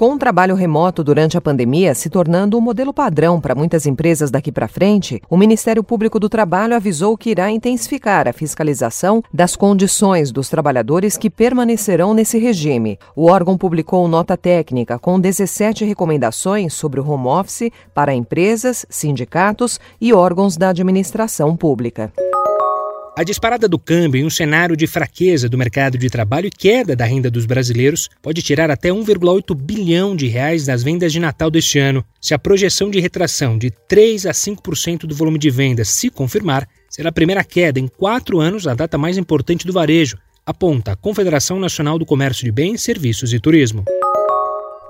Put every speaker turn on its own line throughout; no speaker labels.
Com o trabalho remoto durante a pandemia se tornando um modelo padrão para muitas empresas daqui para frente, o Ministério Público do Trabalho avisou que irá intensificar a fiscalização das condições dos trabalhadores que permanecerão nesse regime. O órgão publicou nota técnica com 17 recomendações sobre o home office para empresas, sindicatos e órgãos da administração pública.
A disparada do câmbio em um cenário de fraqueza do mercado de trabalho e queda da renda dos brasileiros pode tirar até 1,8 bilhão de reais das vendas de Natal deste ano. Se a projeção de retração de 3 a 5% do volume de vendas se confirmar, será a primeira queda em quatro anos, a data mais importante do varejo, aponta a Confederação Nacional do Comércio de Bens, Serviços e Turismo.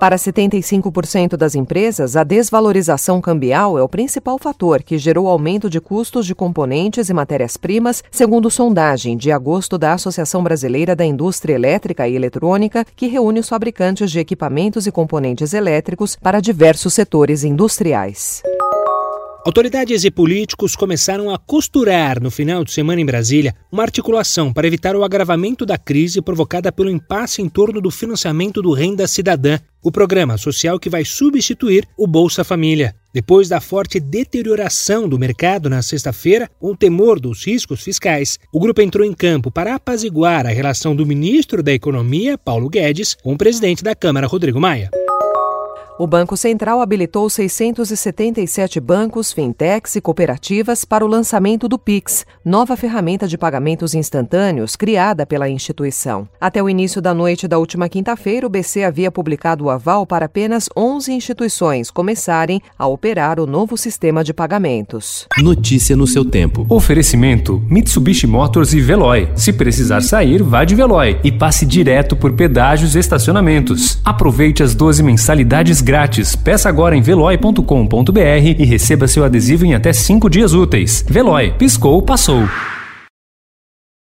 Para 75% das empresas, a desvalorização cambial é o principal fator que gerou aumento de custos de componentes e matérias-primas, segundo sondagem de agosto da Associação Brasileira da Indústria Elétrica e Eletrônica, que reúne os fabricantes de equipamentos e componentes elétricos para diversos setores industriais.
Autoridades e políticos começaram a costurar no final de semana em Brasília uma articulação para evitar o agravamento da crise provocada pelo impasse em torno do financiamento do Renda Cidadã, o programa social que vai substituir o Bolsa Família. Depois da forte deterioração do mercado na sexta-feira, com o temor dos riscos fiscais, o grupo entrou em campo para apaziguar a relação do ministro da Economia, Paulo Guedes, com o presidente da Câmara, Rodrigo Maia.
O Banco Central habilitou 677 bancos, fintechs e cooperativas para o lançamento do Pix, nova ferramenta de pagamentos instantâneos criada pela instituição. Até o início da noite da última quinta-feira, o BC havia publicado o aval para apenas 11 instituições começarem a operar o novo sistema de pagamentos.
Notícia no seu tempo.
Oferecimento: Mitsubishi Motors e Veloy. Se precisar sair, vá de Veloy e passe direto por pedágios e estacionamentos. Aproveite as 12 mensalidades grátis. Peça agora em veloy.com.br e receba seu adesivo em até 5 dias úteis. Veloy, piscou, passou.